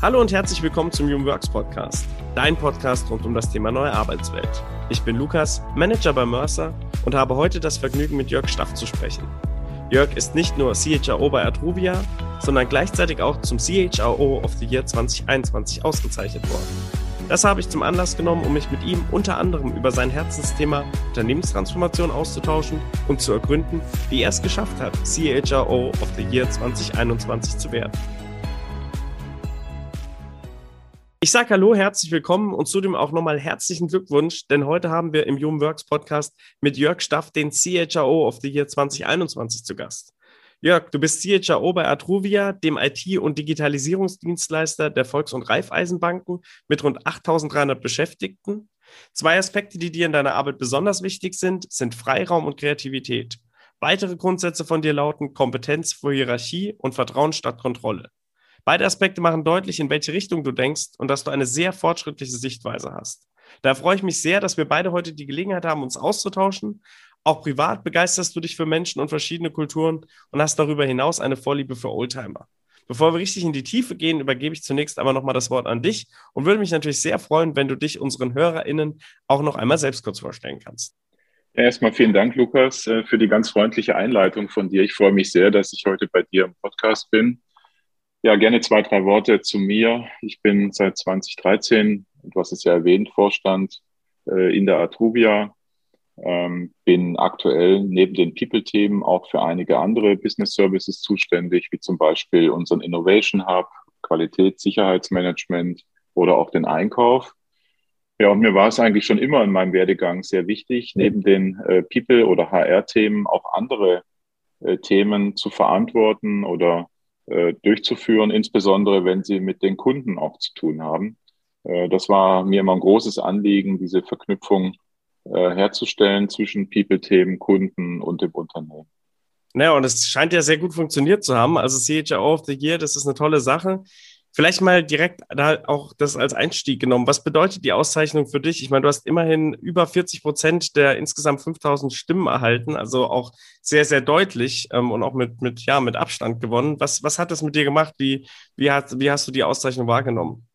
Hallo und herzlich willkommen zum Human Works Podcast, dein Podcast rund um das Thema neue Arbeitswelt. Ich bin Lukas, Manager bei Mercer und habe heute das Vergnügen, mit Jörg Staff zu sprechen. Jörg ist nicht nur CHRO bei Atruvia, sondern gleichzeitig auch zum CHRO of the Year 2021 ausgezeichnet worden. Das habe ich zum Anlass genommen, um mich mit ihm unter anderem über sein Herzensthema Unternehmenstransformation auszutauschen und zu ergründen, wie er es geschafft hat, CHRO of the Year 2021 zu werden. Ich sage Hallo, herzlich willkommen und zudem auch nochmal herzlichen Glückwunsch, denn heute haben wir im Human Works Podcast mit Jörg Staff den CHRO of the Year 2021 zu Gast. Jörg, du bist CHRO bei Atruvia, dem IT- und Digitalisierungsdienstleister der Volks- und Raiffeisenbanken mit rund 8300 Beschäftigten. Zwei Aspekte, die dir in deiner Arbeit besonders wichtig sind, sind Freiraum und Kreativität. Weitere Grundsätze von dir lauten Kompetenz vor Hierarchie und Vertrauen statt Kontrolle. Beide Aspekte machen deutlich, in welche Richtung du denkst und dass du eine sehr fortschrittliche Sichtweise hast. Da freue ich mich sehr, dass wir beide heute die Gelegenheit haben, uns auszutauschen. Auch privat begeisterst du dich für Menschen und verschiedene Kulturen und hast darüber hinaus eine Vorliebe für Oldtimer. Bevor wir richtig in die Tiefe gehen, übergebe ich zunächst aber nochmal das Wort an dich und würde mich natürlich sehr freuen, wenn du dich unseren HörerInnen auch noch einmal selbst kurz vorstellen kannst. Erstmal vielen Dank, Lukas, äh, für die ganz freundliche Einleitung von dir. Ich freue mich sehr, dass ich heute bei dir im Podcast bin ja, gerne zwei, drei Worte zu mir. Ich bin seit 2013, du hast es ja erwähnt, Vorstand äh, in der Atruvia. Ähm, bin aktuell neben den People-Themen auch für einige andere Business Services zuständig, wie zum Beispiel unseren Innovation Hub, Qualität, Sicherheitsmanagement oder auch den Einkauf. Ja, und mir war es eigentlich schon immer in meinem Werdegang sehr wichtig, neben den äh, People- oder HR-Themen auch andere äh, Themen zu verantworten oder äh, durchzuführen, insbesondere wenn sie mit den Kunden auch zu tun haben. Äh, das war mir immer ein großes Anliegen, diese Verknüpfung äh, herzustellen zwischen People-Themen, Kunden und dem Unternehmen. Naja, und es scheint ja sehr gut funktioniert zu haben. Also CHRO of the Year, das ist eine tolle Sache. Vielleicht mal direkt da auch das als Einstieg genommen. Was bedeutet die Auszeichnung für dich? Ich meine, du hast immerhin über 40 Prozent der insgesamt 5000 Stimmen erhalten, also auch sehr, sehr deutlich ähm, und auch mit, mit, ja, mit Abstand gewonnen. Was, was hat das mit dir gemacht? Wie, wie, hat, wie hast du die Auszeichnung wahrgenommen?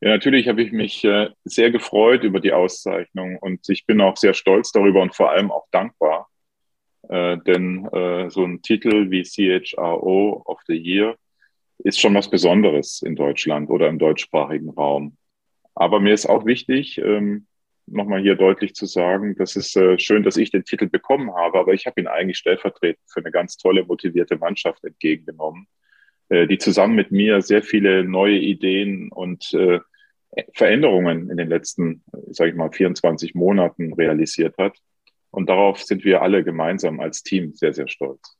Ja, natürlich habe ich mich äh, sehr gefreut über die Auszeichnung und ich bin auch sehr stolz darüber und vor allem auch dankbar. Äh, denn äh, so ein Titel wie CHRO of the Year ist schon was Besonderes in Deutschland oder im deutschsprachigen Raum. Aber mir ist auch wichtig, ähm, nochmal hier deutlich zu sagen, das ist äh, schön, dass ich den Titel bekommen habe, aber ich habe ihn eigentlich stellvertretend für eine ganz tolle, motivierte Mannschaft entgegengenommen, äh, die zusammen mit mir sehr viele neue Ideen und äh, Veränderungen in den letzten, sage ich mal, 24 Monaten realisiert hat. Und darauf sind wir alle gemeinsam als Team sehr, sehr stolz.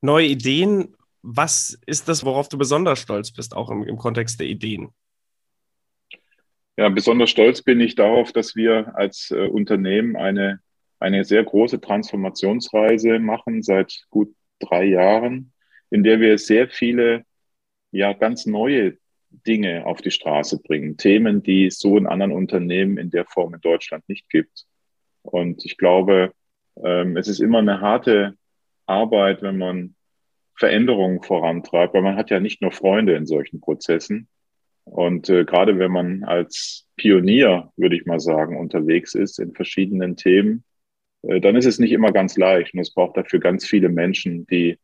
Neue Ideen was ist das, worauf du besonders stolz bist, auch im, im Kontext der Ideen? Ja, besonders stolz bin ich darauf, dass wir als äh, Unternehmen eine, eine sehr große Transformationsreise machen seit gut drei Jahren, in der wir sehr viele, ja, ganz neue Dinge auf die Straße bringen. Themen, die es so in anderen Unternehmen in der Form in Deutschland nicht gibt. Und ich glaube, ähm, es ist immer eine harte Arbeit, wenn man Veränderungen vorantreibt, weil man hat ja nicht nur Freunde in solchen Prozessen. Und äh, gerade wenn man als Pionier, würde ich mal sagen, unterwegs ist in verschiedenen Themen, äh, dann ist es nicht immer ganz leicht. Und es braucht dafür ganz viele Menschen, die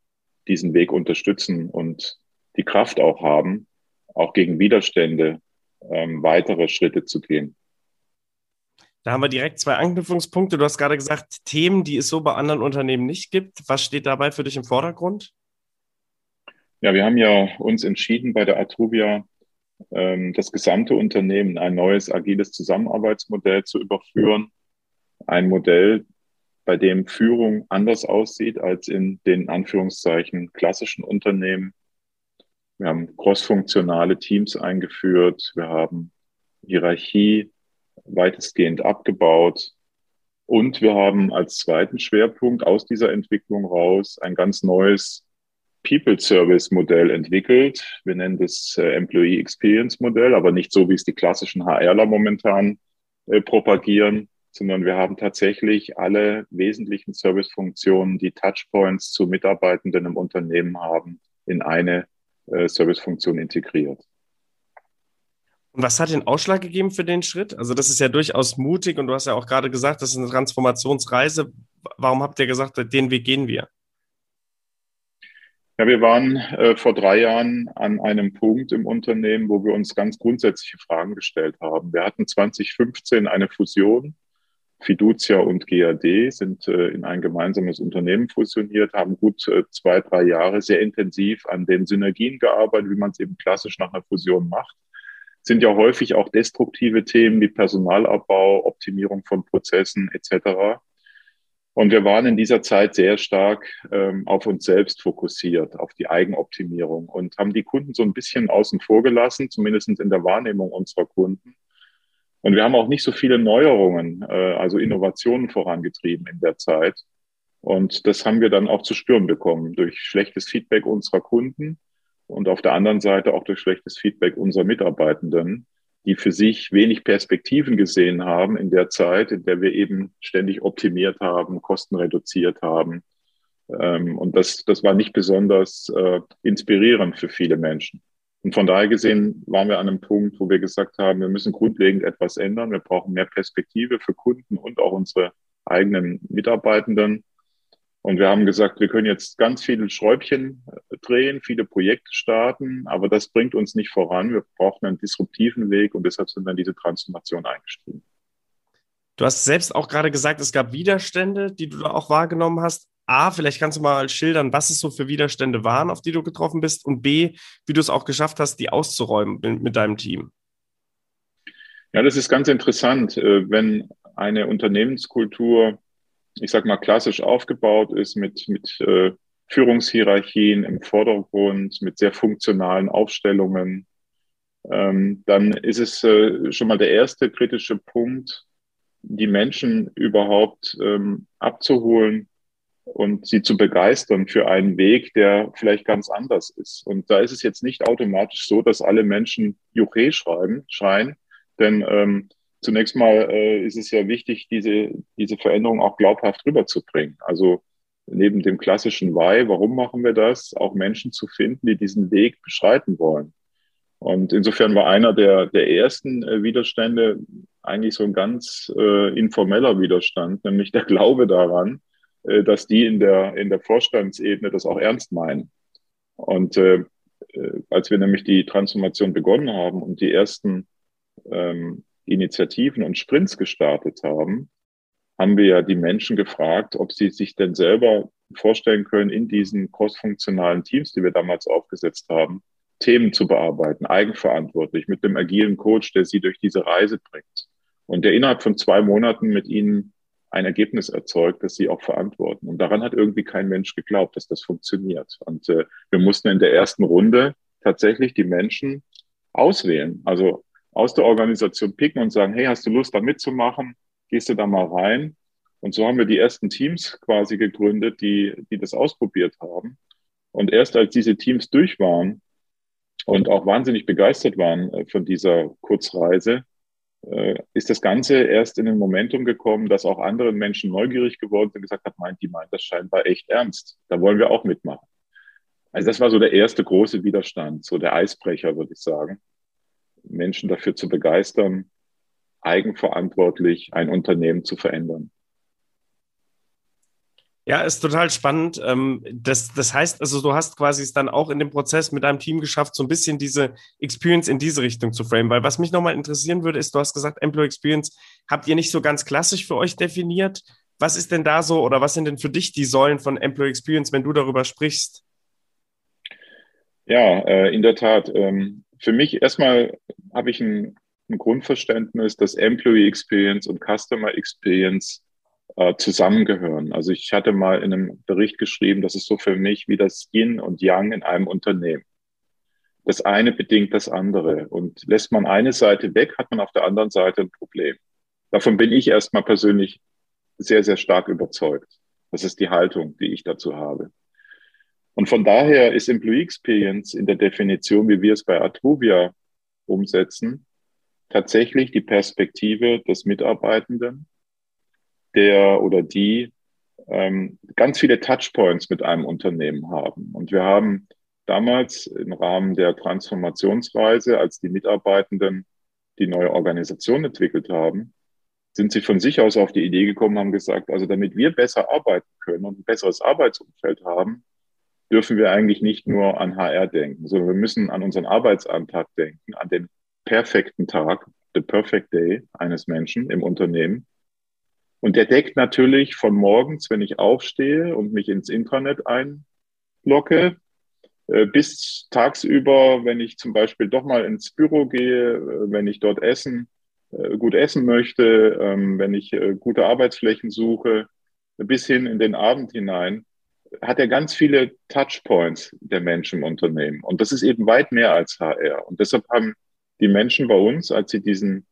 diesen Weg unterstützen und die Kraft auch haben, auch gegen Widerstände ähm, weitere Schritte zu gehen. Da haben wir direkt zwei Anknüpfungspunkte. Du hast gerade gesagt, Themen, die es so bei anderen Unternehmen nicht gibt. Was steht dabei für dich im Vordergrund? Ja, wir haben ja uns entschieden bei der Atruvia, ähm, das gesamte Unternehmen ein neues agiles Zusammenarbeitsmodell zu überführen. Ein Modell, bei dem Führung anders aussieht als in den Anführungszeichen klassischen Unternehmen. Wir haben crossfunktionale Teams eingeführt. Wir haben Hierarchie weitestgehend abgebaut. Und wir haben als zweiten Schwerpunkt aus dieser Entwicklung raus ein ganz neues People Service Modell entwickelt. Wir nennen das äh, Employee Experience Modell, aber nicht so, wie es die klassischen HRler momentan äh, propagieren, sondern wir haben tatsächlich alle wesentlichen Servicefunktionen, die Touchpoints zu Mitarbeitenden im Unternehmen haben, in eine äh, Servicefunktion integriert. Und was hat den Ausschlag gegeben für den Schritt? Also das ist ja durchaus mutig und du hast ja auch gerade gesagt, das ist eine Transformationsreise. Warum habt ihr gesagt, den Weg gehen wir? Ja, wir waren äh, vor drei Jahren an einem Punkt im Unternehmen, wo wir uns ganz grundsätzliche Fragen gestellt haben. Wir hatten 2015 eine Fusion. Fiducia und GAD sind äh, in ein gemeinsames Unternehmen fusioniert, haben gut äh, zwei, drei Jahre sehr intensiv an den Synergien gearbeitet, wie man es eben klassisch nach einer Fusion macht. Sind ja häufig auch destruktive Themen wie Personalabbau, Optimierung von Prozessen etc. Und wir waren in dieser Zeit sehr stark ähm, auf uns selbst fokussiert, auf die Eigenoptimierung und haben die Kunden so ein bisschen außen vor gelassen, zumindest in der Wahrnehmung unserer Kunden. Und wir haben auch nicht so viele Neuerungen, äh, also Innovationen vorangetrieben in der Zeit. Und das haben wir dann auch zu spüren bekommen durch schlechtes Feedback unserer Kunden und auf der anderen Seite auch durch schlechtes Feedback unserer Mitarbeitenden die für sich wenig Perspektiven gesehen haben in der Zeit, in der wir eben ständig optimiert haben, Kosten reduziert haben. Ähm, und das, das war nicht besonders äh, inspirierend für viele Menschen. Und von daher gesehen waren wir an einem Punkt, wo wir gesagt haben, wir müssen grundlegend etwas ändern. Wir brauchen mehr Perspektive für Kunden und auch unsere eigenen Mitarbeitenden. Und wir haben gesagt, wir können jetzt ganz viele Schräubchen drehen, viele Projekte starten, aber das bringt uns nicht voran. Wir brauchen einen disruptiven Weg und deshalb sind dann diese Transformation eingestiegen. Du hast selbst auch gerade gesagt, es gab Widerstände, die du da auch wahrgenommen hast. A, vielleicht kannst du mal schildern, was es so für Widerstände waren, auf die du getroffen bist und B, wie du es auch geschafft hast, die auszuräumen mit deinem Team. Ja, das ist ganz interessant, äh, wenn eine Unternehmenskultur ich sag mal, klassisch aufgebaut ist mit, mit äh, Führungshierarchien im Vordergrund, mit sehr funktionalen Aufstellungen, ähm, dann ist es äh, schon mal der erste kritische Punkt, die Menschen überhaupt ähm, abzuholen und sie zu begeistern für einen Weg, der vielleicht ganz anders ist. Und da ist es jetzt nicht automatisch so, dass alle Menschen Juche schreiben, schreien, denn ähm, zunächst mal äh, ist es ja wichtig, diese, diese Veränderung auch glaubhaft rüberzubringen. Also neben dem klassischen Why, warum machen wir das, auch Menschen zu finden, die diesen Weg beschreiten wollen. Und insofern war einer der, der ersten äh, Widerstände eigentlich so ein ganz äh, informeller Widerstand, nämlich der Glaube daran, äh, dass die in der, in der Vorstandsebene das auch ernst meinen. Und äh, äh als wir nämlich die Transformation begonnen haben und die ersten ähm, Initiativen und Sprints gestartet haben, haben wir ja die Menschen gefragt, ob sie sich denn selber vorstellen können, in diesen crossfunktionalen Teams, die wir damals aufgesetzt haben, Themen zu bearbeiten, eigenverantwortlich, mit dem agilen Coach, der sie durch diese Reise bringt und der innerhalb von zwei Monaten mit ihnen ein Ergebnis erzeugt, das sie auch verantworten. Und daran hat irgendwie kein Mensch geglaubt, dass das funktioniert. Und äh, wir mussten in der ersten Runde tatsächlich die Menschen auswählen. Also aus der Organisation picken und sagen, hey, hast du Lust da mitzumachen? Gehst du da mal rein? Und so haben wir die ersten Teams quasi gegründet, die, die das ausprobiert haben. Und erst als diese Teams durch waren und auch wahnsinnig begeistert waren äh, von dieser Kurzreise, äh, ist das Ganze erst in ein Momentum gekommen, dass auch andere Menschen neugierig geworden sind und gesagt haben, meint, die meint das scheinbar echt ernst. Da wollen wir auch mitmachen. Also das war so der erste große Widerstand, so der Eisbrecher, würde ich sagen. Menschen dafür zu begeistern, eigenverantwortlich ein Unternehmen zu verändern. Ja, ist total spannend. Ähm, das, das heißt, also du hast quasi es dann auch in dem Prozess mit deinem Team geschafft, so ein bisschen diese Experience in diese Richtung zu framen. Weil was mich nochmal interessieren würde, ist, du hast gesagt, Employee Experience habt ihr nicht so ganz klassisch für euch definiert. Was ist denn da so oder was sind denn für dich die Säulen von Employee Experience, wenn du darüber sprichst? Ja, äh, in der Tat. Für mich erstmal habe ich ein, ein, Grundverständnis, dass Employee Experience und Customer Experience äh, zusammengehören. Also ich hatte mal in einem Bericht geschrieben, das ist so für mich wie das Yin und Yang in einem Unternehmen. Das eine bedingt das andere. Und lässt man eine Seite weg, hat man auf der anderen Seite ein Problem. Davon bin ich erstmal persönlich sehr, sehr stark überzeugt. Das ist die Haltung, die ich dazu habe. Und von daher ist Employee Experience in der Definition, wie wir es bei Atruvia umsetzen, tatsächlich die Perspektive des Mitarbeitenden, der oder die ähm, ganz viele Touchpoints mit einem Unternehmen haben. Und wir haben damals im Rahmen der Transformationsreise, als die Mitarbeitenden die neue Organisation entwickelt haben, sind sie von sich aus auf die Idee gekommen, haben gesagt, also damit wir besser arbeiten können und ein besseres Arbeitsumfeld haben, dürfen wir eigentlich nicht nur an HR denken, sondern wir müssen an unseren Arbeitsantrag denken, an den perfekten Tag, the perfect day eines Menschen im Unternehmen. Und der deckt natürlich von morgens, wenn ich aufstehe und mich ins Intranet einlogge, äh, bis tagsüber, wenn ich zum Beispiel doch mal ins Büro gehe, äh, wenn ich dort essen, äh, gut essen möchte, ähm, wenn ich gute Arbeitsflächen suche, bis hin in den Abend hinein, hat er ganz viele Touchpoints der Menschen im Unternehmen. Und das ist eben weit mehr als HR. Und deshalb haben die Menschen bei uns, als sie diesen,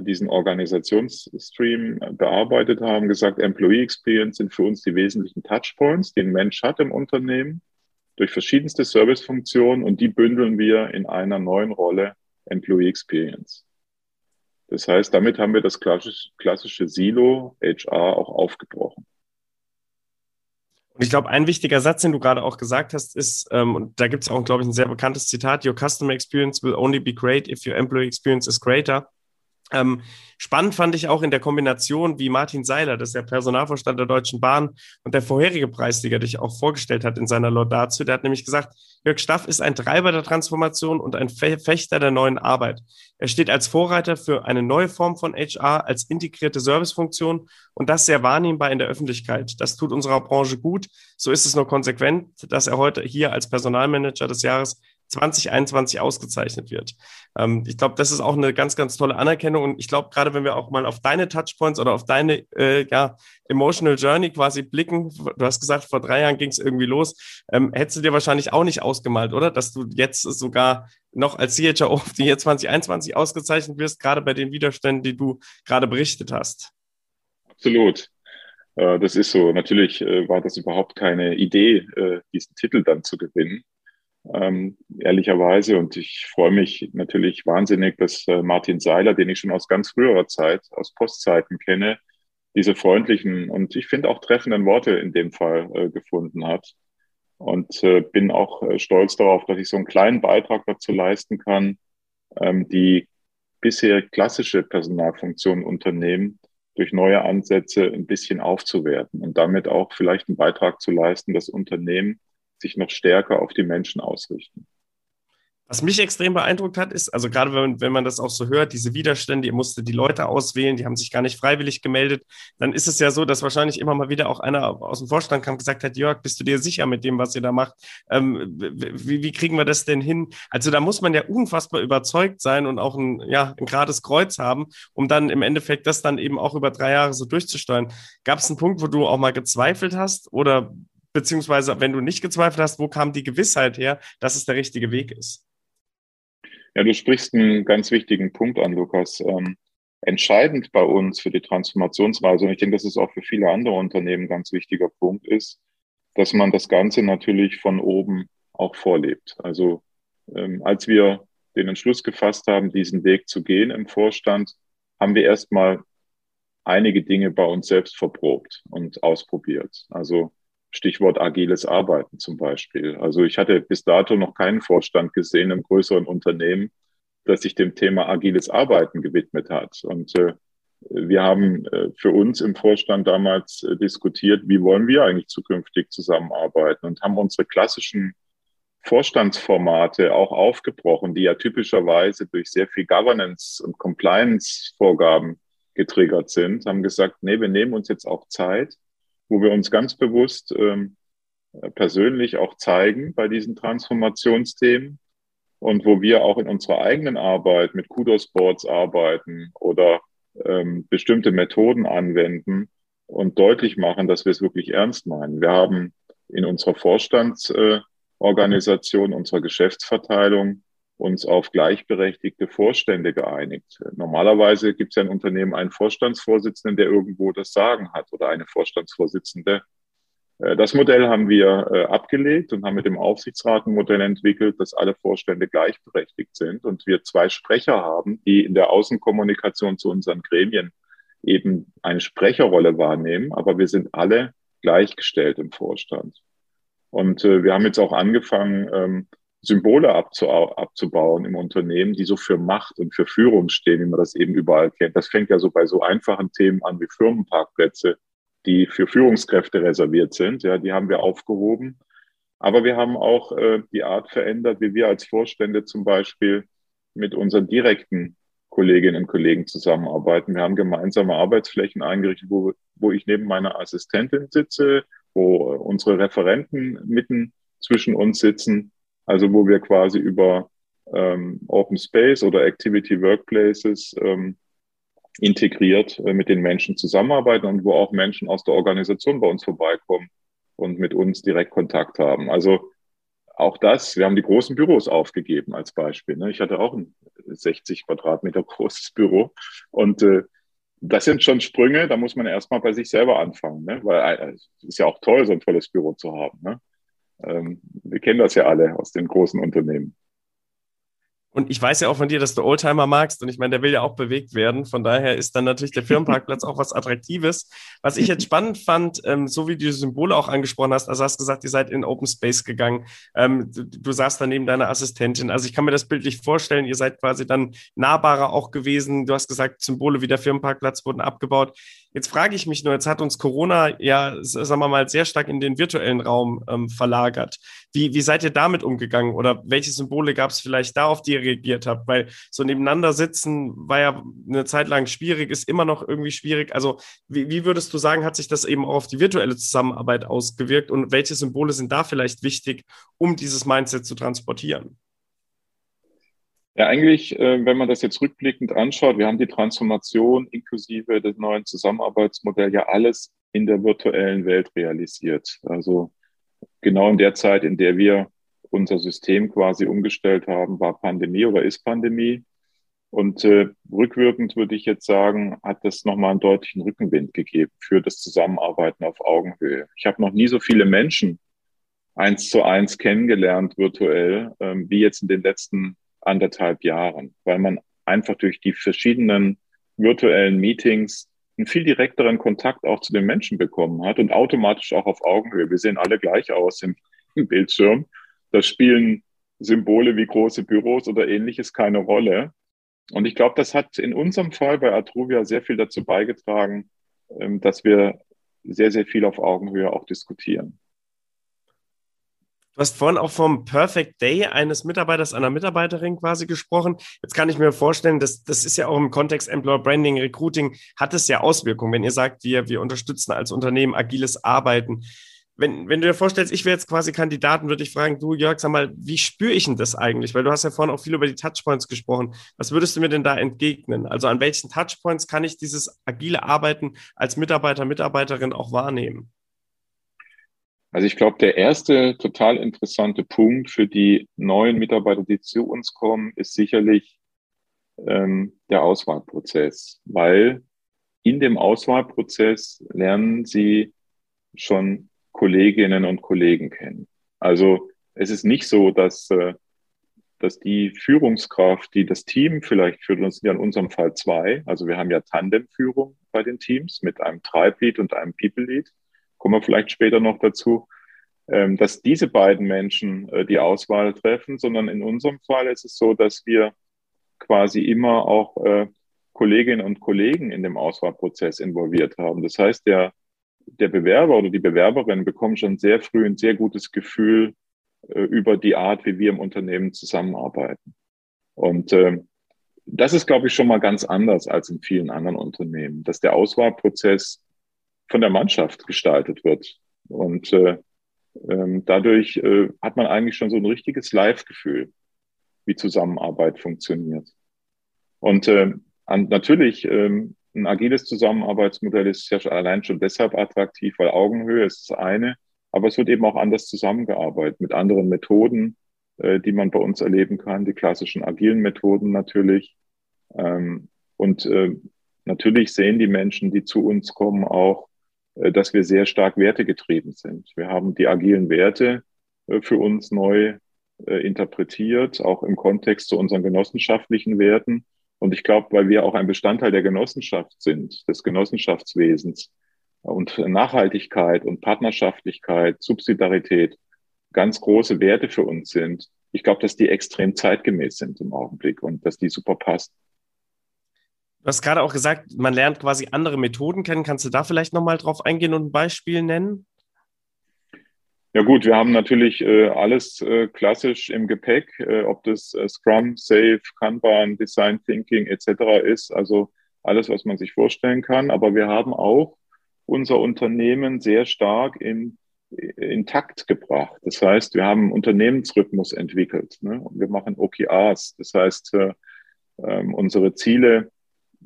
diesen Organisationsstream bearbeitet haben, gesagt, Employee Experience sind für uns die wesentlichen Touchpoints, die ein Mensch hat im Unternehmen durch verschiedenste Servicefunktionen und die bündeln wir in einer neuen Rolle Employee Experience. Das heißt, damit haben wir das klassische, klassische Silo HR auch aufgebrochen. Und ich glaube, ein wichtiger Satz, den du gerade auch gesagt hast, ist, ähm, und da gibt es auch, glaube ich, ein sehr bekanntes Zitat, Your customer experience will only be great if your employee experience is greater. Ähm, spannend fand ich auch in der Kombination, wie Martin Seiler, das ist der Personalvorstand der Deutschen Bahn und der vorherige Preisträger dich auch vorgestellt hat in seiner Laudatio. Der hat nämlich gesagt, Jörg Staff ist ein Treiber der Transformation und ein Fechter der neuen Arbeit. Er steht als Vorreiter für eine neue Form von HR, als integrierte Servicefunktion und das sehr wahrnehmbar in der Öffentlichkeit. Das tut unserer Branche gut. So ist es nur konsequent, dass er heute hier als Personalmanager des Jahres 2021 ausgezeichnet wird. Ähm, ich glaube, das ist auch eine ganz, ganz tolle Anerkennung. Und ich glaube, gerade wenn wir auch mal auf deine Touchpoints oder auf deine äh, ja, Emotional Journey quasi blicken, du hast gesagt, vor drei Jahren ging es irgendwie los, ähm, hättest du dir wahrscheinlich auch nicht ausgemalt, oder? Dass du jetzt sogar noch als CHO auf die Jahr 2021 ausgezeichnet wirst, gerade bei den Widerständen, die du gerade berichtet hast. Absolut. Äh, das ist so. Natürlich äh, war das überhaupt keine Idee, äh, diesen Titel dann zu gewinnen ähm, ehrlicherweise. Und ich freue mich natürlich wahnsinnig, dass äh, Martin Seiler, den ich schon aus ganz früherer Zeit, aus Postzeiten kenne, diese freundlichen und ich finde auch treffenden Worte in dem Fall äh, gefunden hat. Und äh, bin auch äh, stolz darauf, dass ich so einen kleinen Beitrag dazu leisten kann, ähm, die bisher klassische Personalfunktion Unternehmen durch neue Ansätze ein bisschen aufzuwerten und damit auch vielleicht einen Beitrag zu leisten, dass Unternehmen sich noch stärker auf die Menschen ausrichten. Was mich extrem beeindruckt hat, ist, also gerade wenn, wenn man das auch so hört, diese Widerstände, ihr musstet die Leute auswählen, die haben sich gar nicht freiwillig gemeldet, dann ist es ja so, dass wahrscheinlich immer mal wieder auch einer aus dem Vorstand kam und gesagt hat, Jörg, bist du dir sicher mit dem, was ihr da macht? Ähm, wie, wie kriegen wir das denn hin? Also da muss man ja unfassbar überzeugt sein und auch ein, ja, ein gerades Kreuz haben, um dann im Endeffekt das dann eben auch über drei Jahre so durchzusteuern. Gab es einen Punkt, wo du auch mal gezweifelt hast oder beziehungsweise wenn du nicht gezweifelt hast, wo kam die Gewissheit her, dass es der richtige Weg ist? Ja, du sprichst einen ganz wichtigen Punkt an, Lukas. Ähm, entscheidend bei uns für die Transformationsreise, und ich denke, dass es auch für viele andere Unternehmen ein ganz wichtiger Punkt ist, dass man das Ganze natürlich von oben auch vorlebt. Also ähm, als wir den Entschluss gefasst haben, diesen Weg zu gehen im Vorstand, haben wir erstmal einige Dinge bei uns selbst verprobt und ausprobiert. Also Stichwort agiles Arbeiten zum Beispiel. Also ich hatte bis dato noch keinen Vorstand gesehen im größeren Unternehmen, das sich dem Thema agiles Arbeiten gewidmet hat. Und äh, wir haben äh, für uns im Vorstand damals äh, diskutiert, wie wollen wir eigentlich zukünftig zusammenarbeiten und haben unsere klassischen Vorstandsformate auch aufgebrochen, die ja typischerweise durch sehr viel Governance und Compliance-Vorgaben getriggert sind, haben gesagt, nee, wir nehmen uns jetzt auch Zeit wo wir uns ganz bewusst ähm, persönlich auch zeigen bei diesen Transformationsthemen und wo wir auch in unserer eigenen Arbeit mit Kudos-Boards arbeiten oder ähm, bestimmte Methoden anwenden und deutlich machen, dass wir es wirklich ernst meinen. Wir haben in unserer Vorstandsorganisation, äh, unserer Geschäftsverteilung uns auf gleichberechtigte Vorstände geeinigt. Normalerweise gibt es ja in Unternehmen einen Vorstandsvorsitzenden, der irgendwo das Sagen hat oder eine Vorstandsvorsitzende. Äh, das Modell haben wir äh, abgelegt und haben mit dem Aufsichtsrat ein Modell entwickelt, dass alle Vorstände gleichberechtigt sind und wir zwei Sprecher haben, die in der Außenkommunikation zu unseren Gremien eben eine Sprecherrolle wahrnehmen, aber wir sind alle gleichgestellt im Vorstand. Und äh, wir haben jetzt auch angefangen, ähm, Symbole abzubauen im Unternehmen, die so für Macht und für Führung stehen, wie man das eben überall kennt. Das fängt ja so bei so einfachen Themen an wie Firmenparkplätze, die für Führungskräfte reserviert sind. Ja, die haben wir aufgehoben. Aber wir haben auch äh, die Art verändert, wie wir als Vorstände zum Beispiel mit unseren direkten Kolleginnen und Kollegen zusammenarbeiten. Wir haben gemeinsame Arbeitsflächen eingerichtet, wo, wo ich neben meiner Assistentin sitze, wo unsere Referenten mitten zwischen uns sitzen also wo wir quasi über ähm, Open Space oder Activity Workplaces ähm, integriert äh, mit den Menschen zusammenarbeiten und wo auch Menschen aus der Organisation bei uns vorbeikommen und mit uns direkt Kontakt haben. Also auch das, wir haben die großen Büros aufgegeben als Beispiel. Ne? Ich hatte auch ein 60 Quadratmeter großes Büro und äh, das sind schon Sprünge, da muss man erstmal bei sich selber anfangen, ne? weil äh, es ist ja auch toll, so ein tolles Büro zu haben. Ne? Ähm, wir kennen das ja alle aus den großen Unternehmen. Und ich weiß ja auch von dir, dass du Oldtimer magst. Und ich meine, der will ja auch bewegt werden. Von daher ist dann natürlich der Firmenparkplatz auch was Attraktives. Was ich jetzt spannend fand, ähm, so wie du die Symbole auch angesprochen hast, also hast gesagt, ihr seid in Open Space gegangen. Ähm, du, du saßt daneben deiner Assistentin. Also ich kann mir das bildlich vorstellen. Ihr seid quasi dann nahbarer auch gewesen. Du hast gesagt, Symbole wie der Firmenparkplatz wurden abgebaut. Jetzt frage ich mich nur, jetzt hat uns Corona ja, sagen wir mal, sehr stark in den virtuellen Raum ähm, verlagert. Wie, wie seid ihr damit umgegangen oder welche Symbole gab es vielleicht da, auf die ihr reagiert habt? Weil so nebeneinander sitzen war ja eine Zeit lang schwierig, ist immer noch irgendwie schwierig. Also wie, wie würdest du sagen, hat sich das eben auch auf die virtuelle Zusammenarbeit ausgewirkt und welche Symbole sind da vielleicht wichtig, um dieses Mindset zu transportieren? Ja, eigentlich, äh, wenn man das jetzt rückblickend anschaut, wir haben die Transformation inklusive des neuen Zusammenarbeitsmodells ja alles in der virtuellen Welt realisiert. Also genau in der Zeit, in der wir unser System quasi umgestellt haben, war Pandemie oder ist Pandemie. Und äh, rückwirkend würde ich jetzt sagen, hat das nochmal einen deutlichen Rückenwind gegeben für das Zusammenarbeiten auf Augenhöhe. Ich habe noch nie so viele Menschen eins zu eins kennengelernt virtuell, ähm, wie jetzt in den letzten anderthalb Jahren, weil man einfach durch die verschiedenen virtuellen Meetings einen viel direkteren Kontakt auch zu den Menschen bekommen hat und automatisch auch auf Augenhöhe. Wir sehen alle gleich aus im, im Bildschirm. Da spielen Symbole wie große Büros oder ähnliches keine Rolle. Und ich glaube, das hat in unserem Fall bei Atruvia sehr viel dazu beigetragen, ähm, dass wir sehr, sehr viel auf Augenhöhe auch diskutieren. Du hast vorhin auch vom Perfect Day eines Mitarbeiters, einer Mitarbeiterin quasi gesprochen. Jetzt kann ich mir vorstellen, dass das ist ja auch im Kontext Employer Branding, Recruiting, hat es ja Auswirkungen. Wenn ihr sagt, wir, wir unterstützen als Unternehmen agiles Arbeiten. Wenn, wenn du dir vorstellst, ich wäre jetzt quasi Kandidaten, würde ich fragen, du Jörg, sag mal, wie spüre ich denn das eigentlich? Weil du hast ja vorhin auch viel über die Touchpoints gesprochen. Was würdest du mir denn da entgegnen? Also an welchen Touchpoints kann ich dieses agile Arbeiten als Mitarbeiter, Mitarbeiterin auch wahrnehmen? Also ich glaube, der erste total interessante Punkt für die neuen Mitarbeiter, die zu uns kommen, ist sicherlich ähm, der Auswahlprozess, weil in dem Auswahlprozess lernen sie schon Kolleginnen und Kollegen kennen. Also es ist nicht so, dass, äh, dass die Führungskraft, die das Team vielleicht führt, sind ja in unserem Fall zwei, also wir haben ja Tandemführung bei den Teams mit einem Tribe-Lead und einem People-Lead, kommen wir vielleicht später noch dazu, ähm, dass diese beiden Menschen äh, die Auswahl treffen, sondern in unserem Fall ist es so, dass wir quasi immer auch äh, Kolleginnen und Kollegen in dem Auswahlprozess involviert haben. Das heißt, der, der Bewerber oder die Bewerberin bekommen schon sehr früh ein sehr gutes Gefühl äh, über die Art, wie wir im Unternehmen zusammenarbeiten. Und äh, das ist, glaube ich, schon mal ganz anders als in vielen anderen Unternehmen, dass der Auswahlprozess von der Mannschaft gestaltet wird. Und äh, ähm, dadurch äh, hat man eigentlich schon so ein richtiges Live-Gefühl, wie Zusammenarbeit funktioniert. Und äh, an, natürlich, ähm, ein agiles Zusammenarbeitsmodell ist ja allein schon deshalb attraktiv, weil Augenhöhe ist das eine, aber es wird eben auch anders zusammengearbeitet mit anderen Methoden, äh, die man bei uns erleben kann, die klassischen agilen Methoden natürlich. Ähm, und äh, natürlich sehen die Menschen, die zu uns kommen, auch, dass wir sehr stark wertegetrieben sind. Wir haben die agilen Werte äh, für uns neu äh, interpretiert, auch im Kontext zu unseren genossenschaftlichen Werten. Und ich glaube, weil wir auch ein Bestandteil der Genossenschaft sind, des Genossenschaftswesens und Nachhaltigkeit und Partnerschaftlichkeit, Subsidiarität, ganz große Werte für uns sind. Ich glaube, dass die extrem zeitgemäß sind im Augenblick und dass die super passt. Du hast gerade auch gesagt, man lernt quasi andere Methoden kennen. Kannst du da vielleicht nochmal drauf eingehen und ein Beispiel nennen? Ja gut, wir haben natürlich äh, alles äh, klassisch im Gepäck, äh, ob das äh, Scrum, Safe, Kanban, Design Thinking etc. ist, also alles, was man sich vorstellen kann. Aber wir haben auch unser Unternehmen sehr stark in, in Takt gebracht. Das heißt, wir haben einen Unternehmensrhythmus entwickelt. Ne? Und wir machen OKRs. Das heißt, äh, ähm, unsere Ziele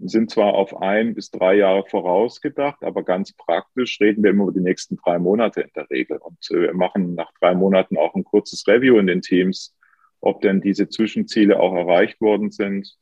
sind zwar auf ein bis drei Jahre vorausgedacht, aber ganz praktisch reden wir immer über die nächsten drei Monate in der Regel. Und äh, wir machen nach drei Monaten auch ein kurzes Review in den Teams, ob denn diese Zwischenziele auch erreicht worden sind,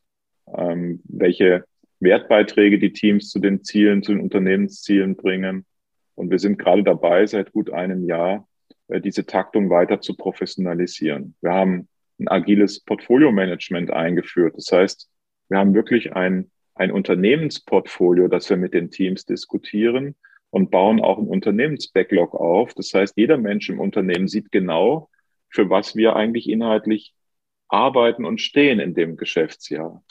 ähm, welche Wertbeiträge die Teams zu den Zielen, zu den Unternehmenszielen bringen. Und wir sind gerade dabei, seit gut einem Jahr, äh, diese Taktung weiter zu professionalisieren. Wir haben ein agiles Portfolio-Management eingeführt. Das heißt, wir haben wirklich ein ein Unternehmensportfolio, das wir mit den Teams diskutieren und bauen auch ein Unternehmensbacklog auf. Das heißt, jeder Mensch im Unternehmen sieht genau, für was wir eigentlich inhaltlich arbeiten und stehen in dem Geschäftsjahr.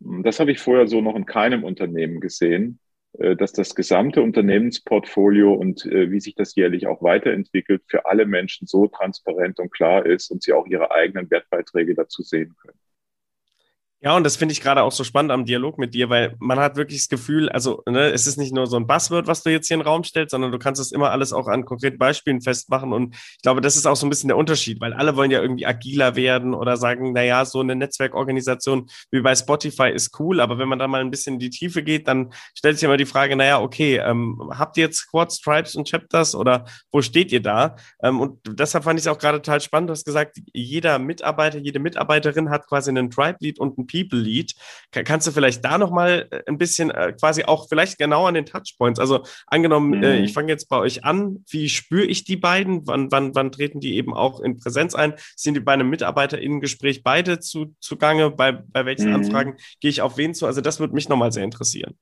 Das habe ich vorher so noch in keinem Unternehmen gesehen, äh, dass das gesamte Unternehmensportfolio und äh, wie sich das jährlich auch weiterentwickelt, für alle Menschen so transparent und klar ist und sie auch ihre eigenen Wertbeiträge dazu sehen können. Ja, und das finde ich gerade auch so spannend am Dialog mit dir, weil man hat wirklich das Gefühl, also ne, es ist nicht nur so ein Buzzword, was du jetzt hier in den Raum stellst, sondern du kannst es immer alles auch an konkreten Beispielen festmachen. Und ich glaube, das ist auch so ein bisschen der Unterschied, weil alle wollen ja irgendwie agiler werden oder sagen, na ja, so eine Netzwerkorganisation wie bei Spotify ist cool, aber wenn man da mal ein bisschen in die Tiefe geht, dann stellt sich immer die Frage, na ja, okay, ähm, habt ihr jetzt Squads, Tribes und Chapters oder wo steht ihr da? Ähm, und deshalb fand ich es auch gerade total spannend. Du hast gesagt, jeder Mitarbeiter, jede Mitarbeiterin hat quasi einen Tribe-Lead und ein People Lead. Kannst du vielleicht da nochmal äh, ein bisschen äh, quasi auch vielleicht genau an den Touchpoints? Also angenommen, mhm. äh, ich fange jetzt bei euch an, wie spüre ich die beiden? Wann, wann, wann treten die eben auch in Präsenz ein? Sind die bei einem MitarbeiterInnen-Gespräch beide zu, zugange? Bei, bei welchen mhm. Anfragen gehe ich auf wen zu? Also das würde mich nochmal sehr interessieren.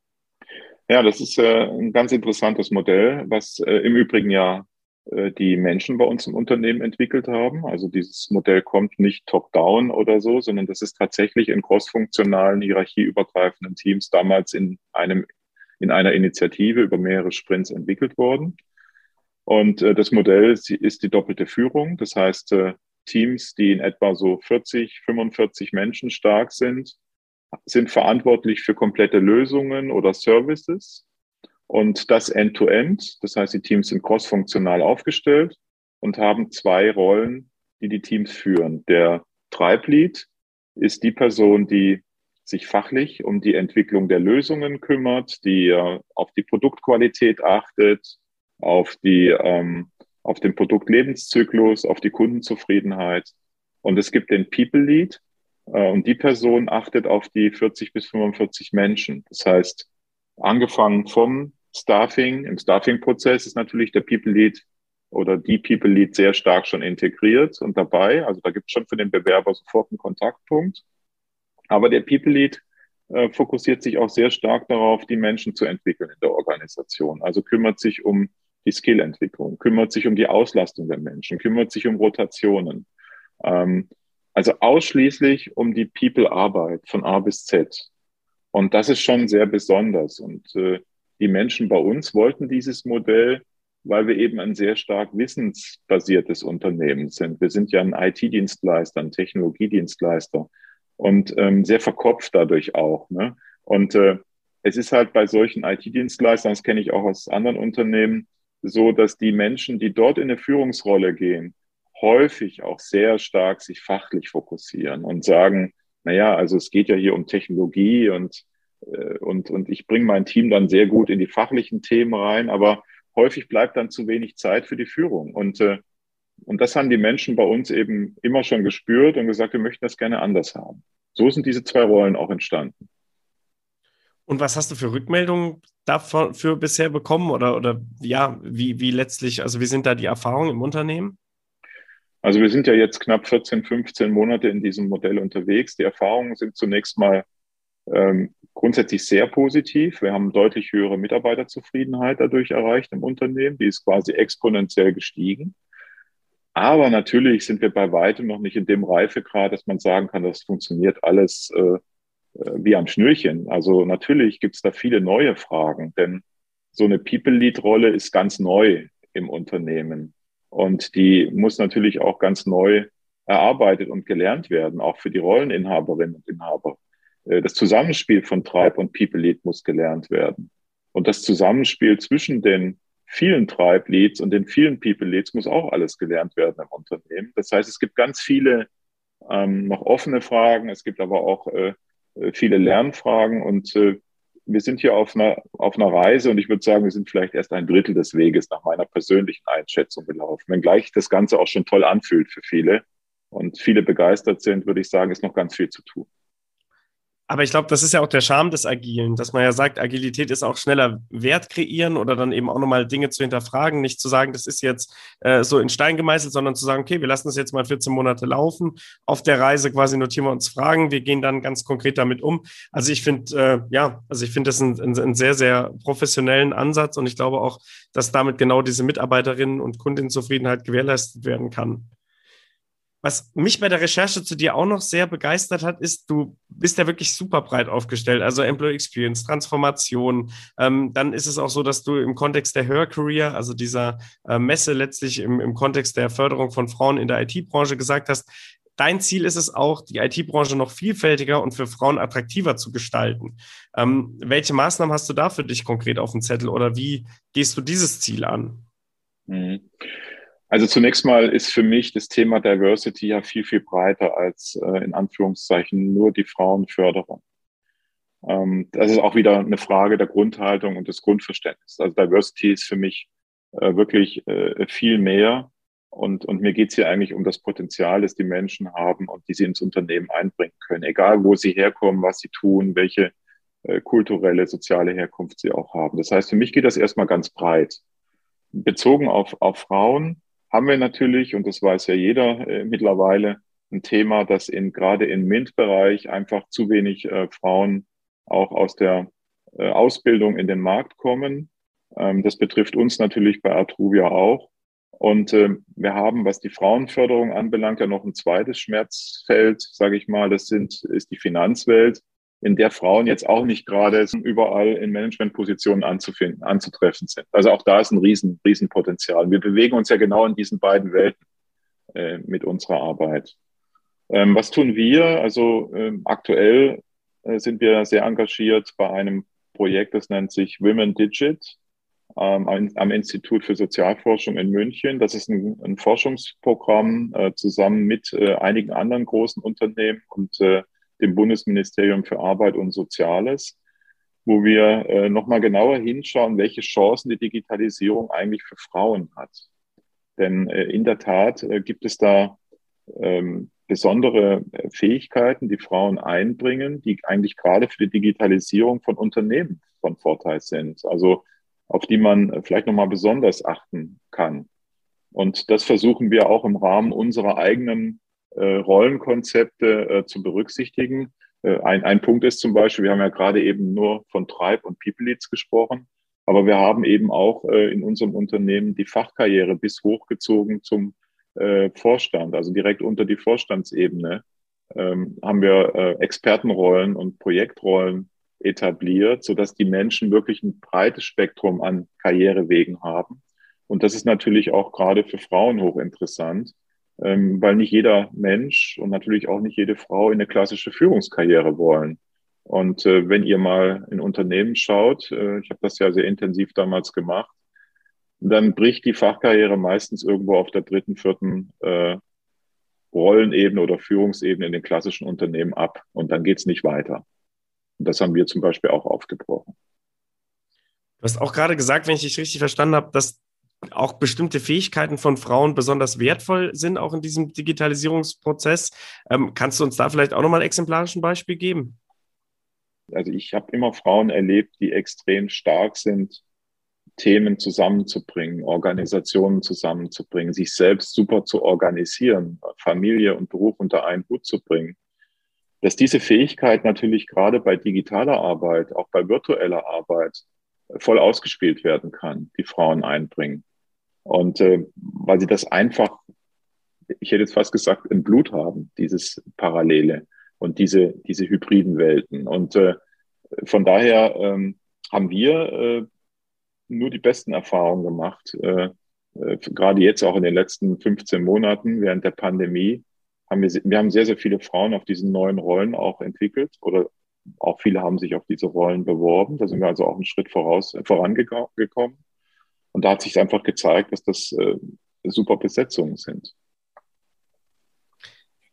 Ja, das ist äh, ein ganz interessantes Modell, was äh, im Übrigen ja die Menschen bei uns im Unternehmen entwickelt haben. Also dieses Modell kommt nicht top-down oder so, sondern das ist tatsächlich in crossfunktionalen, hierarchieübergreifenden Teams damals in einem, in einer Initiative über mehrere Sprints entwickelt worden. Und äh, das Modell ist, ist die doppelte Führung. Das heißt, äh, Teams, die in etwa so 40, 45 Menschen stark sind, sind verantwortlich für komplette Lösungen oder Services und das end-to-end, -End, das heißt, die Teams sind crossfunktional aufgestellt und haben zwei Rollen, die die Teams führen. Der Treiblead ist die Person, die sich fachlich um die Entwicklung der Lösungen kümmert, die äh, auf die Produktqualität achtet, auf die, ähm, auf den Produktlebenszyklus, auf die Kundenzufriedenheit. Und es gibt den People Lead, äh, und die Person achtet auf die 40 bis 45 Menschen. Das heißt, angefangen vom Staffing, im Staffing-Prozess ist natürlich der People Lead oder die People Lead sehr stark schon integriert und dabei. Also da gibt es schon für den Bewerber sofort einen Kontaktpunkt. Aber der People Lead äh, fokussiert sich auch sehr stark darauf, die Menschen zu entwickeln in der Organisation. Also kümmert sich um die Skillentwicklung, kümmert sich um die Auslastung der Menschen, kümmert sich um Rotationen. Ähm, also ausschließlich um die People-Arbeit von A bis Z. Und das ist schon sehr besonders. Und äh, die Menschen bei uns wollten dieses Modell, weil wir eben ein sehr stark wissensbasiertes Unternehmen sind. Wir sind ja ein IT-Dienstleister, ein Technologiedienstleister und ähm, sehr verkopft dadurch auch. Ne? Und äh, es ist halt bei solchen IT-Dienstleistern, das kenne ich auch aus anderen Unternehmen, so, dass die Menschen, die dort in eine Führungsrolle gehen, häufig auch sehr stark sich fachlich fokussieren und sagen, naja, also es geht ja hier um Technologie und und, und ich bringe mein Team dann sehr gut in die fachlichen Themen rein, aber häufig bleibt dann zu wenig Zeit für die Führung. Und, äh, und das haben die Menschen bei uns eben immer schon gespürt und gesagt, wir möchten das gerne anders haben. So sind diese zwei Rollen auch entstanden. Und was hast du für Rückmeldungen dafür bisher bekommen oder, oder ja, wie, wie letztlich, also wie sind da die Erfahrungen im Unternehmen? Also wir sind ja jetzt knapp 14, 15 Monate in diesem Modell unterwegs. Die Erfahrungen sind zunächst mal ähm, grundsätzlich sehr positiv. Wir haben deutlich höhere Mitarbeiterzufriedenheit dadurch erreicht im Unternehmen. Die ist quasi exponentiell gestiegen. Aber natürlich sind wir bei weitem noch nicht in dem Reifegrad, dass man sagen kann, das funktioniert alles äh, äh wie am Schnürchen. Also natürlich gibt es da viele neue Fragen, denn so eine People-Lead-Rolle ist ganz neu im Unternehmen. Und die muss natürlich auch ganz neu erarbeitet und gelernt werden, auch für die Rolleninhaberinnen und Inhaber. Äh, das Zusammenspiel von Tribe und People Lead muss gelernt werden. Und das Zusammenspiel zwischen den vielen Tribe Leads und den vielen People Leads muss auch alles gelernt werden im Unternehmen. Das heißt, es gibt ganz viele ähm, noch offene Fragen. Es gibt aber auch äh, äh viele Lernfragen und äh, wir sind hier auf einer, auf einer Reise und ich würde sagen, wir sind vielleicht erst ein Drittel des Weges nach meiner persönlichen Einschätzung gelaufen. Wenngleich das Ganze auch schon toll anfühlt für viele und viele begeistert sind, würde ich sagen, ist noch ganz viel zu tun. Aber ich glaube, das ist ja auch der Charme des Agilen, dass man ja sagt, Agilität ist auch schneller Wert kreieren oder dann eben auch nochmal Dinge zu hinterfragen, nicht zu sagen, das ist jetzt äh, so in Stein gemeißelt, sondern zu sagen, okay, wir lassen das jetzt mal 14 Monate laufen. Auf der Reise quasi notieren wir uns Fragen, wir gehen dann ganz konkret damit um. Also ich finde, äh, ja, also ich finde das einen, einen sehr, sehr professionellen Ansatz und ich glaube auch, dass damit genau diese Mitarbeiterinnen und Kundenzufriedenheit gewährleistet werden kann. Was mich bei der Recherche zu dir auch noch sehr begeistert hat, ist, du bist ja wirklich super breit aufgestellt. Also Employee Experience, Transformation. Ähm, dann ist es auch so, dass du im Kontext der Her Career, also dieser äh, Messe letztlich im, im Kontext der Förderung von Frauen in der IT-Branche gesagt hast, Dein Ziel ist es auch, die IT-Branche noch vielfältiger und für Frauen attraktiver zu gestalten. Ähm, welche Maßnahmen hast du da für dich konkret auf dem Zettel oder wie gehst du dieses Ziel an? Mhm. Also zunächst mal ist für mich das Thema Diversity ja viel, viel breiter als äh, in Anführungszeichen nur die Frauenförderung. Ähm, das ist auch wieder eine Frage der Grundhaltung und des Grundverständnisses. Also Diversity ist für mich äh, wirklich äh, viel mehr. Und, und mir geht es hier eigentlich um das Potenzial, das die Menschen haben und die sie ins Unternehmen einbringen können. Egal, wo sie herkommen, was sie tun, welche äh, kulturelle, soziale Herkunft sie auch haben. Das heißt, für mich geht das erstmal ganz breit. Bezogen auf, auf Frauen haben wir natürlich, und das weiß ja jeder äh, mittlerweile, ein Thema, dass in, gerade im MINT-Bereich einfach zu wenig äh, Frauen auch aus der äh, Ausbildung in den Markt kommen. Ähm, das betrifft uns natürlich bei Atruvia auch. Und äh, wir haben, was die Frauenförderung anbelangt, ja noch ein zweites Schmerzfeld, sage ich mal. Das sind, ist die Finanzwelt in der Frauen jetzt auch nicht gerade überall in Managementpositionen anzufinden, anzutreffen sind. Also auch da ist ein riesen, riesen. Wir bewegen uns ja genau in diesen beiden Welten äh, mit unserer Arbeit. Ähm, was tun wir? Also ähm, aktuell äh, sind wir sehr engagiert bei einem Projekt, das nennt sich Women Digit ähm, am Institut für Sozialforschung in München. Das ist ein, ein Forschungsprogramm äh, zusammen mit äh, einigen anderen großen Unternehmen und äh, dem Bundesministerium für Arbeit und Soziales, wo wir äh, nochmal genauer hinschauen, welche Chancen die Digitalisierung eigentlich für Frauen hat. Denn äh, in der Tat äh, gibt es da ähm, besondere äh, Fähigkeiten, die Frauen einbringen, die eigentlich gerade für die Digitalisierung von Unternehmen von Vorteil sind. Also auf die man äh, vielleicht nochmal besonders achten kann. Und das versuchen wir auch im Rahmen unserer eigenen Rollenkonzepte äh, zu berücksichtigen. Äh, ein, ein Punkt ist zum Beispiel, wir haben ja gerade eben nur von Tribe und People Leads gesprochen, aber wir haben eben auch in unserem Unternehmen die Fachkarriere bis hochgezogen zum Vorstand, also direkt unter die Vorstandsebene ähm, haben wir Expertenrollen und Projektrollen etabliert, sodass die Menschen wirklich ein breites Spektrum an Karrierewegen haben. Und das ist natürlich auch gerade für Frauen hochinteressant, ähm, weil nicht jeder Mensch und natürlich auch nicht jede Frau in eine klassische Führungskarriere wollen. Und äh, wenn ihr mal in Unternehmen schaut, äh, ich habe das ja sehr intensiv damals gemacht, dann bricht die Fachkarriere meistens irgendwo auf der dritten, vierten äh, Rollenebene oder Führungsebene in den klassischen Unternehmen ab. Und dann geht's nicht weiter. Und das haben wir zum Beispiel auch aufgebrochen. Du hast auch gerade gesagt, wenn ich dich richtig verstanden habe, dass auch bestimmte Fähigkeiten von Frauen besonders wertvoll sind, auch in diesem Digitalisierungsprozess. Ähm, kannst du uns da vielleicht auch nochmal exemplarisch ein Beispiel geben? Also ich habe immer Frauen erlebt, die extrem stark sind, Themen zusammenzubringen, Organisationen zusammenzubringen, sich selbst super zu organisieren, Familie und Beruf unter einen Hut zu bringen. Dass diese Fähigkeit natürlich gerade bei digitaler Arbeit, auch bei virtueller Arbeit, voll ausgespielt werden kann, die Frauen einbringen. Und äh, weil sie das einfach ich hätte jetzt fast gesagt, im Blut haben, dieses Parallele und diese, diese hybriden Welten. Und äh, von daher ähm, haben wir äh, nur die besten Erfahrungen gemacht, äh, äh, gerade jetzt auch in den letzten 15 Monaten während der Pandemie. Haben wir, wir haben sehr, sehr viele Frauen auf diesen neuen Rollen auch entwickelt oder auch viele haben sich auf diese Rollen beworben. Da sind wir also auch einen Schritt voraus, vorangekommen. Und da hat sich einfach gezeigt, dass das äh, super Besetzungen sind.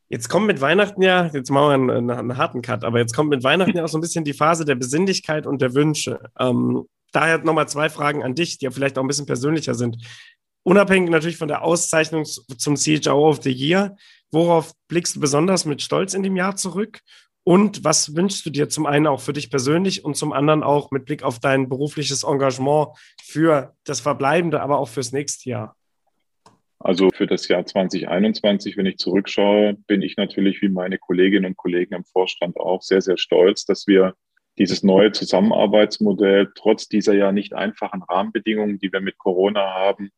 Jetzt kommt mit Weihnachten ja, jetzt machen wir einen, einen, harten Cut, aber jetzt kommt mit Weihnachten ja auch so ein bisschen die Phase der Besinnlichkeit und der Wünsche. Ähm, daher nochmal zwei Fragen an dich, die ja vielleicht auch ein bisschen persönlicher sind. Unabhängig natürlich von der Auszeichnung zum CHO of the Year, worauf blickst du besonders mit Stolz in dem Jahr zurück? Und was wünschst du dir zum einen auch für dich persönlich und zum anderen auch mit Blick auf dein berufliches Engagement für das Verbleibende, aber auch fürs nächste Jahr? Also für das Jahr 2021, wenn ich zurückschaue, bin ich natürlich wie meine Kolleginnen und Kollegen im Vorstand auch sehr, sehr stolz, dass wir dieses neue Zusammenarbeitsmodell trotz dieser ja nicht einfachen Rahmenbedingungen, die wir mit Corona haben,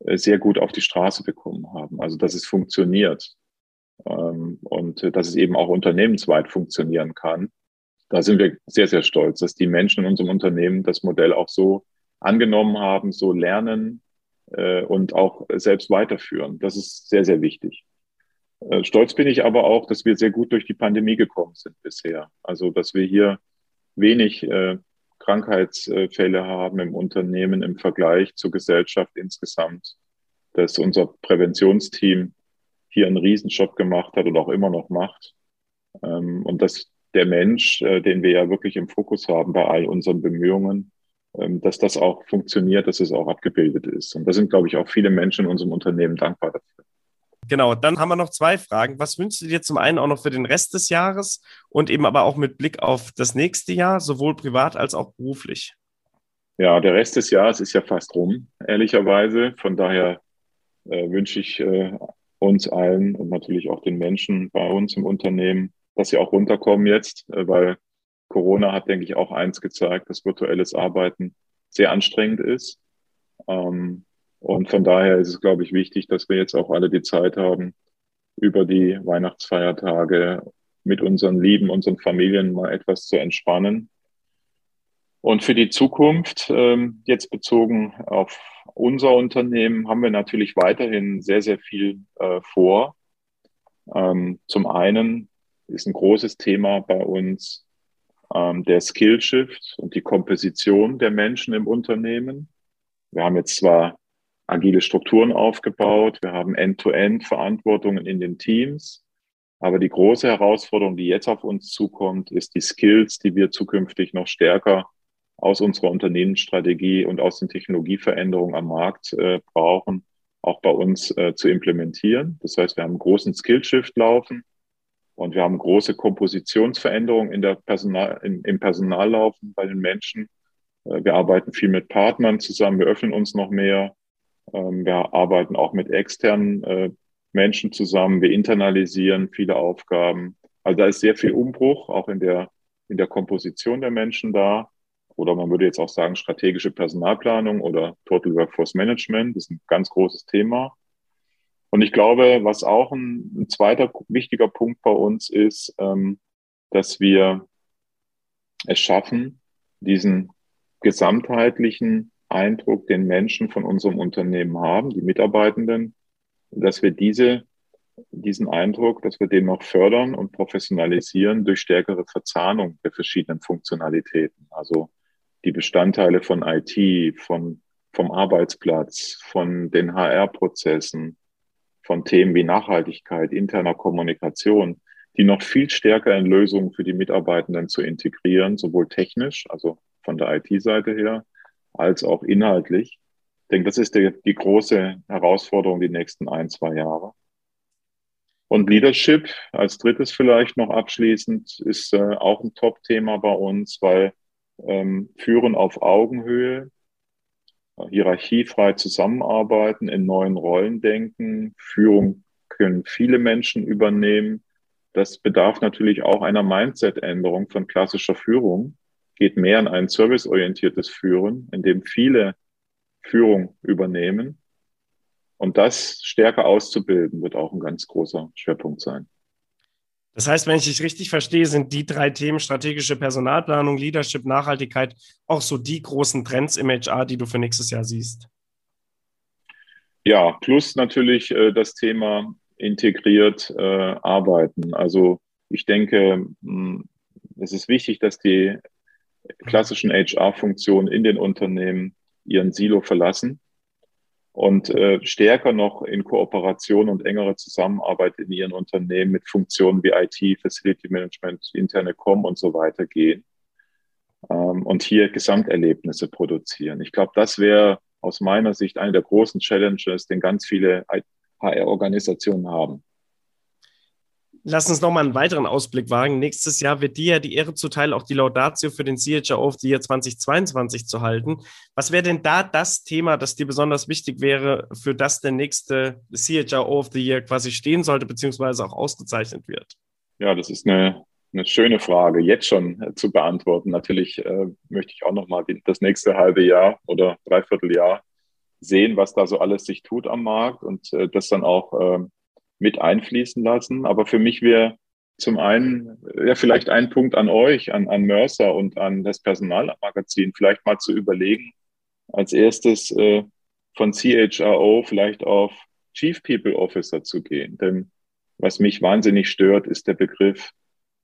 äh, sehr gut auf die Straße bekommen haben. Also dass es funktioniert und äh, dass es eben auch unternehmensweit funktionieren kann. Da sind wir sehr, sehr stolz, dass die Menschen in unserem Unternehmen das Modell auch so angenommen haben, so lernen, äh, und auch selbst weiterführen. Das ist sehr, sehr wichtig. Äh, stolz bin ich aber auch, dass wir sehr gut durch die Pandemie gekommen sind bisher. Also, dass wir hier wenig äh, Krankheitsfälle haben im Unternehmen im Vergleich zur Gesellschaft insgesamt, dass unser Präventionsteam hier einen Riesenjob gemacht hat und auch immer noch macht. Ähm, und dass der Mensch, den wir ja wirklich im Fokus haben bei all unseren Bemühungen, ähm, dass das auch funktioniert, dass es auch abgebildet ist. Und da sind, glaube ich, auch viele Menschen in unserem Unternehmen dankbar dafür. Genau, dann haben wir noch zwei Fragen. Was wünschst du dir zum einen auch noch für den Rest des Jahres und eben aber auch mit Blick auf das nächste Jahr, sowohl privat als auch beruflich? Ja, der Rest des Jahres ist ja fast rum, ehrlicherweise. Von daher äh, wünsche ich äh, uns allen und natürlich auch den Menschen bei uns im Unternehmen, dass sie auch runterkommen jetzt, äh, weil Corona hat, denke ich, auch eins gezeigt, dass virtuelles Arbeiten sehr anstrengend ist. Ähm, und von daher ist es, glaube ich, wichtig, dass wir jetzt auch alle die Zeit haben, über die Weihnachtsfeiertage mit unseren Lieben, unseren Familien mal etwas zu entspannen. Und für die Zukunft, ähm, jetzt bezogen auf unser Unternehmen, haben wir natürlich weiterhin sehr, sehr viel äh, vor. Ähm, zum einen ist ein großes Thema bei uns ähm, der Skillshift und die Komposition der Menschen im Unternehmen. Wir haben jetzt zwar agile Strukturen aufgebaut, wir haben End-to-End-Verantwortungen in den Teams, aber die große Herausforderung, die jetzt auf uns zukommt, ist die Skills, die wir zukünftig noch stärker aus unserer Unternehmensstrategie und aus den Technologieveränderungen am Markt äh, brauchen, auch bei uns äh, zu implementieren. Das heißt, wir haben einen großen Skillshift laufen. Und wir haben große Kompositionsveränderungen in der Personal, in, im Personallaufen bei den Menschen. Äh, wir arbeiten viel mit Partnern zusammen, wir öffnen uns noch mehr. Ähm, wir arbeiten auch mit externen äh, Menschen zusammen, wir internalisieren viele Aufgaben. Also da ist sehr viel Umbruch, auch in der, in der Komposition der Menschen da. Oder man würde jetzt auch sagen, strategische Personalplanung oder Total Workforce Management, das ist ein ganz großes Thema. Und ich glaube, was auch ein, ein zweiter wichtiger Punkt bei uns ist, ähm, dass wir es schaffen, diesen gesamtheitlichen Eindruck, den Menschen von unserem Unternehmen haben, die Mitarbeitenden, dass wir diese, diesen Eindruck, dass wir den noch fördern und professionalisieren durch stärkere Verzahnung der verschiedenen Funktionalitäten. Also die Bestandteile von IT, von, vom Arbeitsplatz, von den HR-Prozessen, von Themen wie Nachhaltigkeit, interner Kommunikation, die noch viel stärker in Lösungen für die Mitarbeitenden zu integrieren, sowohl technisch, also von der IT-Seite her, als auch inhaltlich. Ich denke, das ist die, die große Herausforderung die nächsten ein, zwei Jahre. Und Leadership als drittes vielleicht noch abschließend ist äh, auch ein Top-Thema bei uns, weil ähm, Führen auf Augenhöhe hierarchiefrei zusammenarbeiten, in neuen Rollen denken. Führung können viele Menschen übernehmen. Das bedarf natürlich auch einer Mindset-Änderung von klassischer Führung. Geht mehr in ein serviceorientiertes Führen, in dem viele Führung übernehmen. Und das stärker auszubilden, wird auch ein ganz großer Schwerpunkt sein. Das heißt, wenn ich dich richtig verstehe, sind die drei Themen strategische Personalplanung, Leadership, Nachhaltigkeit auch so die großen Trends im HR, die du für nächstes Jahr siehst. Ja, plus natürlich äh, das Thema integriert äh, arbeiten. Also ich denke, mh, hm, es ist wichtig, dass die klassischen HR-Funktionen in den Unternehmen ihren Silo verlassen und äh, stärker noch in Kooperation und engere Zusammenarbeit in ihren Unternehmen mit Funktionen wie IT, Facility Management, interne Com und so weiter gehen ähm, und hier Gesamterlebnisse produzieren. Ich glaube, das wäre aus meiner Sicht eine der großen Challenges, den ganz viele HR-Organisationen haben. Lass uns nochmal einen weiteren Ausblick wagen. Nächstes Jahr wird dir ja die Ehre zuteil, auch die Laudatio für den CHO of the Year 2022 zu halten. Was wäre denn da das Thema, das dir besonders wichtig wäre, für das der nächste CHO of the Year quasi stehen sollte, beziehungsweise auch ausgezeichnet wird? Ja, das ist eine, eine schöne Frage, jetzt schon äh, zu beantworten. Natürlich äh, möchte ich auch nochmal das nächste halbe Jahr oder Dreivierteljahr sehen, was da so alles sich tut am Markt und äh, das dann auch äh, mit einfließen lassen. Aber für mich wäre zum einen, ja, vielleicht ein Punkt an euch, an, an Mercer und an das Personalmagazin, vielleicht mal zu überlegen, als erstes äh, von CHRO vielleicht auf Chief People Officer zu gehen. Denn was mich wahnsinnig stört, ist der Begriff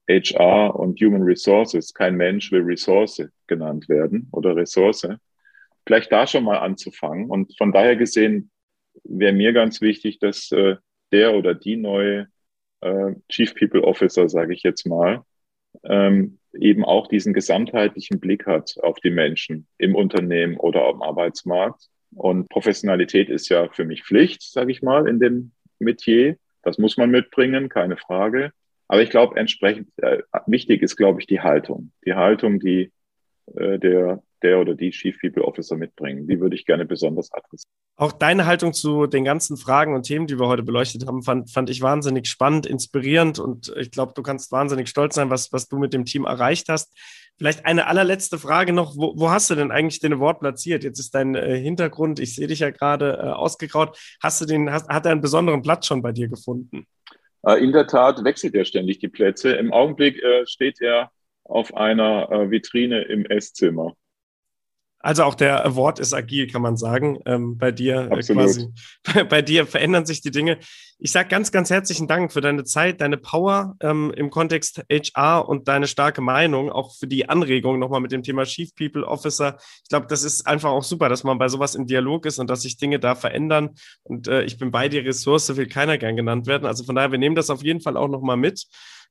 HR und Human Resources. Kein Mensch will Ressource genannt werden oder Ressource. Vielleicht da schon mal anzufangen. Und von daher gesehen wäre mir ganz wichtig, dass äh, der oder die neue äh, Chief People Officer, sage ich jetzt mal, ähm, eben auch diesen gesamtheitlichen Blick hat auf die Menschen im Unternehmen oder am Arbeitsmarkt. Und Professionalität ist ja für mich Pflicht, sage ich mal, in dem Metier. Das muss man mitbringen, keine Frage. Aber ich glaube, entsprechend äh, wichtig ist, glaube ich, die Haltung. Die Haltung, die äh, der der oder die Chief People Officer mitbringen. Die würde ich gerne besonders adressieren. Auch deine Haltung zu den ganzen Fragen und Themen, die wir heute beleuchtet haben, fand, fand ich wahnsinnig spannend, inspirierend und ich glaube, du kannst wahnsinnig stolz sein, was, was du mit dem Team erreicht hast. Vielleicht eine allerletzte Frage noch. Wo, wo hast du denn eigentlich den Award platziert? Jetzt ist dein äh, Hintergrund, ich sehe dich ja gerade äh, ausgegraut. Hast du den, hast, hat er einen besonderen Platz schon bei dir gefunden? Äh, in der Tat wechselt er ständig die Plätze. Im Augenblick äh, steht er auf einer äh, Vitrine im Esszimmer. Also auch der Award ist agil, kann man sagen. Ähm, bei dir äh, quasi, bei, bei, dir verändern sich die Dinge. Ich sage ganz, ganz herzlichen Dank für deine Zeit, deine Power ähm, im Kontext HR und deine starke Meinung, auch für die Anregung nochmal mit dem Thema Chief People Officer. Ich glaube, das ist einfach auch super, dass man bei sowas im Dialog ist und dass sich Dinge da verändern. Und äh, ich bin bei dir, Ressource will keiner gern genannt werden. Also von daher, wir nehmen das auf jeden Fall auch nochmal mit.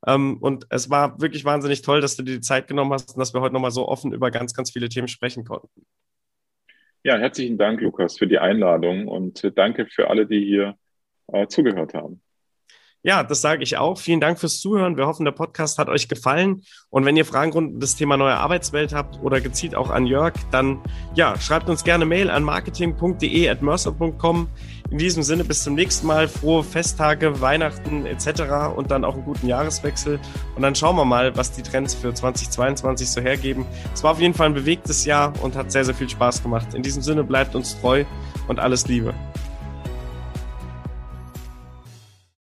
Ähm, und es war wirklich wahnsinnig toll, dass du dir die Zeit genommen hast und dass wir heute nochmal so offen über ganz, ganz viele Themen sprechen konnten. Ja, herzlichen Dank, Lukas, für die Einladung und äh, danke für alle, die hier äh, zugehört haben. Ja, das sage ich auch. Vielen Dank fürs Zuhören. Wir hoffen, der Podcast hat euch gefallen. Und wenn ihr Fragen rund um das Thema neue Arbeitswelt habt oder gezielt auch an Jörg, dann ja, schreibt uns gerne Mail an marketing.de@mercer.com. In diesem Sinne bis zum nächsten Mal. Frohe Festtage, Weihnachten etc. und dann auch einen guten Jahreswechsel. Und dann schauen wir mal, was die Trends für 2022 so hergeben. Es war auf jeden Fall ein bewegtes Jahr und hat sehr, sehr viel Spaß gemacht. In diesem Sinne bleibt uns treu und alles Liebe.